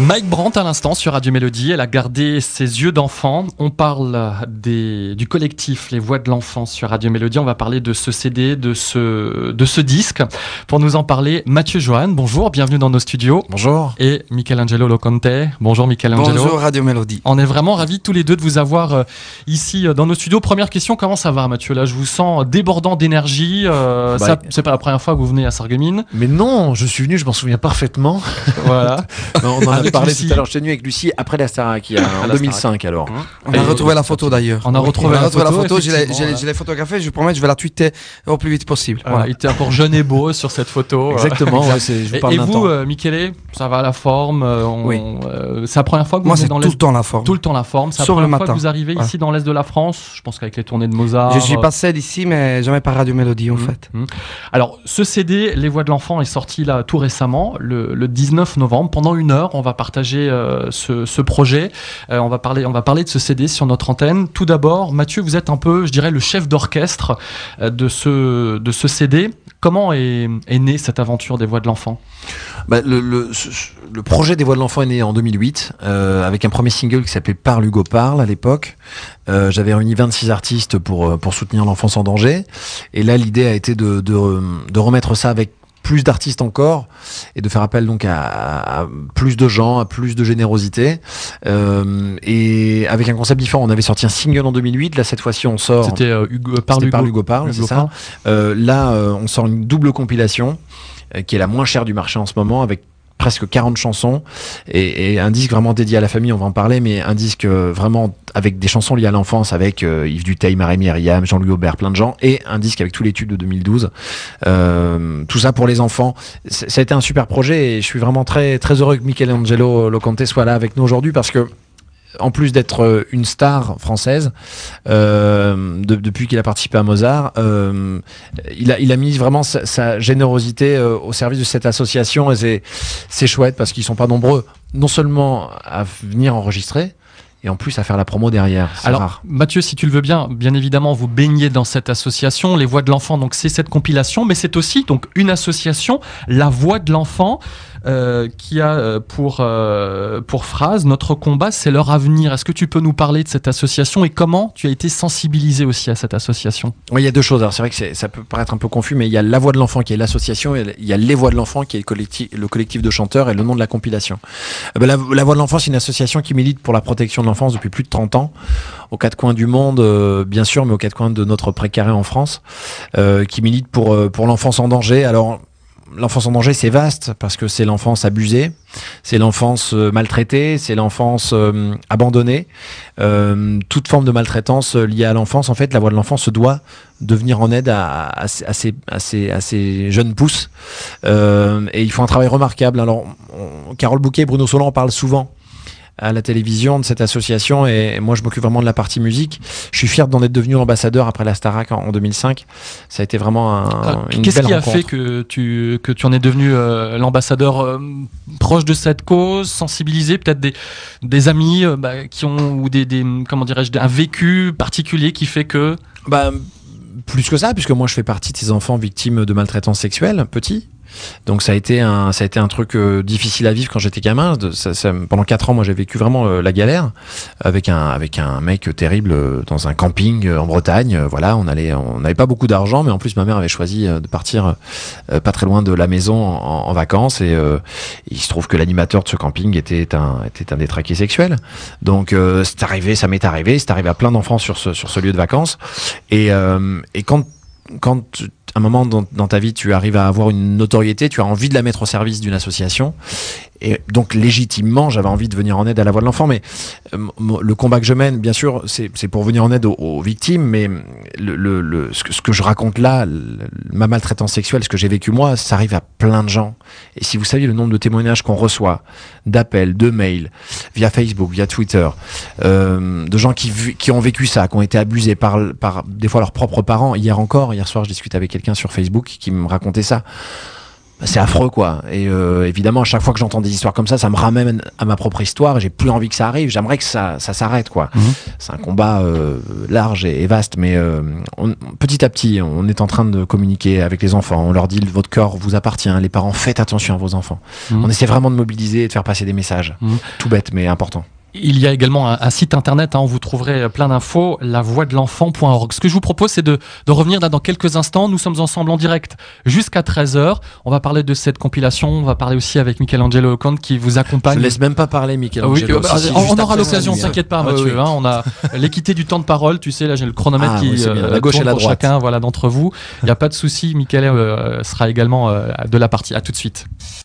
Mike Brandt à l'instant sur Radio Mélodie, elle a gardé ses yeux d'enfant. On parle des, du collectif Les Voix de l'Enfant sur Radio Mélodie. On va parler de ce CD, de ce, de ce disque. Pour nous en parler, Mathieu Johan, bonjour, bienvenue dans nos studios. Bonjour. Et Michelangelo Loconte. Bonjour Michelangelo. Bonjour Radio Mélodie. On est vraiment ravis tous les deux de vous avoir euh, ici euh, dans nos studios. Première question, comment ça va Mathieu? Là, je vous sens débordant d'énergie. Euh, Bah, c'est pas la première fois que vous venez à Sarreguemines. Mais non, je suis venu, je m'en souviens parfaitement. Voilà. on en a Avec parlé Lucie. tout à l'heure. Je suis venu avec Lucie après la Starac, il y a- en la 2005 alors. On a retrouvé la photo d'ailleurs. On a retrouvé la photo, photo, je l'ai- photographiée, je vous promets, je vais la tweeter au plus vite possible. Voilà, il était encore jeune et beau sur cette photo. Exactement, Exact. ouais, c'est- je vous Et, parle et d'un vous, euh, Michele, ça va la forme euh, on- Oui. euh, C'est la première fois que vous Moi, c'est dans tout le temps la forme. tout le temps la forme. C'est la le première fois que matin. vous arrivez Ouais. ici dans l'Est de la France. Je pense qu'avec les tournées de Mozart. Je suis euh, passé d'ici, mais jamais par Radio Mélodie en Mhm. fait. Mhm. Alors, ce CD, Les Voix de l'Enfant, est sorti là tout récemment, le, le 19 novembre. Pendant une heure, on va partager euh, ce, projet. Euh, on, va parler, on va parler de ce CD sur notre antenne. Tout d'abord, Mathieu, vous êtes un peu, je dirais, le chef d'orchestre euh, de, ce, de ce CD. Comment est, née cette aventure des Voix de l'Enfant? Bah, le, projet des Voix de l'Enfant est né en 2008 euh, avec un premier single qui s'appelait Parle Hugo Parle à l'époque. J'avais réuni 26 artistes pour, pour soutenir l'enfance en danger. Et là, l'idée a été de, de remettre ça avec plus d'artistes encore et de faire appel donc à, à plus de gens, à plus de générosité Euh, et avec un concept différent. On avait sorti un single en 2008, là cette fois-ci on sort. C'était euh, Hugo, euh, Parle C'était Hugo. Hugo Parle, Hugo c'est ça. Euh, là, on sort une double compilation qui est la moins chère du marché en ce moment avec presque 40 chansons et, un disque vraiment dédié à la famille, on va en parler, mais un disque euh, vraiment avec des chansons liées à l'enfance avec euh, Yves Duteil, Marie Myriam, Jean-Louis Aubert, plein de gens et un disque avec tous les tubes de 2012. Euh, tout ça pour les enfants. Ça a été un super projet et je suis vraiment très très heureux que Michelangelo Loconte soit là avec nous aujourd'hui parce que en plus d'être euh, une star française, euh, de- depuis qu'il a participé à Mozart, euh, il, a, il a mis vraiment sa, sa générosité euh, au service de cette association et c'est, chouette parce qu'ils sont pas nombreux, non seulement à venir enregistrer, et en plus à faire la promo derrière. Alors, rare. Mathieu, si tu le veux bien, bien évidemment, vous baignez dans cette association, Les Voix de l'Enfant. Donc, c'est cette compilation, mais c'est aussi donc une association, La Voix de l'Enfant, euh, qui a euh, pour euh, pour phrase notre combat, c'est leur avenir. Est-ce que tu peux nous parler de cette association et comment tu as été sensibilisé aussi à cette association? Oui, il y a deux choses. Alors c'est vrai que ça peut paraître un peu confus, mais il y a La Voix de l'Enfant qui est l'association, et il y a Les Voix de l'Enfant qui est le collectif, le collectif de chanteurs et le nom de la compilation. Euh, ben, la, Voix de l'Enfant, c'est une association qui milite pour la protection de l'enfance depuis plus de 30 ans, aux quatre coins du monde, bien sûr, mais aux quatre coins de notre précaré en France, qui milite pour, pour l'enfance en danger. Alors, l'enfance en danger, c'est vaste parce que c'est l'enfance abusée, c'est l'enfance euh, maltraitée, c'est l'enfance euh, abandonnée. Euh, toute forme de maltraitance liée à l'enfance, en fait, la voix de l'enfant se doit de venir en aide à, ces- jeunes pousses. Et ils font un travail remarquable. Alors, Carole Bouquet et Bruno Solan en parlent souvent à la télévision de cette association et moi je m'occupe vraiment de la partie musique. Je suis fier d'en être devenu ambassadeur après la Starac en, en 2005. Ça a été vraiment un, Ah, une Qu'est-ce qui a fait que tu, que tu en es devenu euh, l'ambassadeur euh, proche de cette cause, sensibilisé peut-être des, des amis euh, bah, qui ont ou des, des comment dirais-je un vécu particulier qui fait que Bah, plus que ça, puisque moi je fais partie de ces enfants victimes de maltraitance sexuelle, petits. Donc ça a été un, ça a été un truc euh, difficile à vivre quand j'étais gamin. Ça- pendant quatre ans, moi j'ai vécu vraiment euh, la galère avec un, avec un mec terrible euh, dans un camping en Bretagne. Voilà, on allait, on n'avait pas beaucoup d'argent, mais en plus ma mère avait choisi de partir pas très loin de la maison en, vacances et il se trouve que l'animateur de ce camping était un, était un détraqué sexuel. Donc c'est arrivé, ça m'est arrivé, c'est arrivé à plein d'enfants sur ce, sur ce lieu de vacances. Et, et quand, quand un moment dans, dans ta vie, tu arrives à avoir une notoriété, tu as envie de la mettre au service d'une association. Et donc, légitimement, j'avais envie de venir en aide à la voix de l'enfant. Mais euh, le combat que je mène, bien sûr, c'est pour venir en aide aux, victimes. Mais le, le- le- ce, que, je raconte là, ma maltraitance sexuelle, ce que j'ai vécu moi, ça arrive à plein de gens. Et si vous saviez le nombre de témoignages qu'on reçoit, d'appels, de mails, via Facebook, via Twitter, euh, de gens qui ont vécu ça, qui ont été abusés par, par des fois leurs propres parents. Hier encore, hier soir, je discutais avec quelqu'un sur Facebook qui me racontait ça. C'est affreux quoi. Et euh, évidemment, à chaque fois que j'entends des histoires comme ça, ça me ramène à ma propre histoire. J'ai plus envie que ça arrive. J'aimerais que ça, ça s'arrête quoi. Mhm. C'est un combat euh, large et, et vaste, mais euh, on- petit à petit, on est en train de communiquer avec les enfants. On leur dit votre corps vous appartient. Les parents, faites attention à vos enfants. Mhm. On essaie vraiment de mobiliser et de faire passer des messages. Mhm. Tout bête, mais important. Il y a également un, un site internet hein, où vous trouverez plein d'infos, lavoixdelenfant.org. Ce que je vous propose, c'est de, de revenir là dans quelques instants. Nous sommes ensemble en direct jusqu'à 13h. On va parler de cette compilation. On va parler aussi avec Michelangelo Ocon qui vous Je accompagne. ne laisse même pas parler, Michael. Ah oui, Angelo. bah, Si, si, on, aura l'occasion, on- t'inquiète pas Ah oui, Mathieu. hein, on a l'équité du temps de parole, tu sais, là j'ai le chronomètre Ah, qui oui, euh, La gauche et la pour droite. chacun voilà, d'entre vous. Il n'y a pas de souci, Michael euh, sera également euh, de la partie. À tout de suite.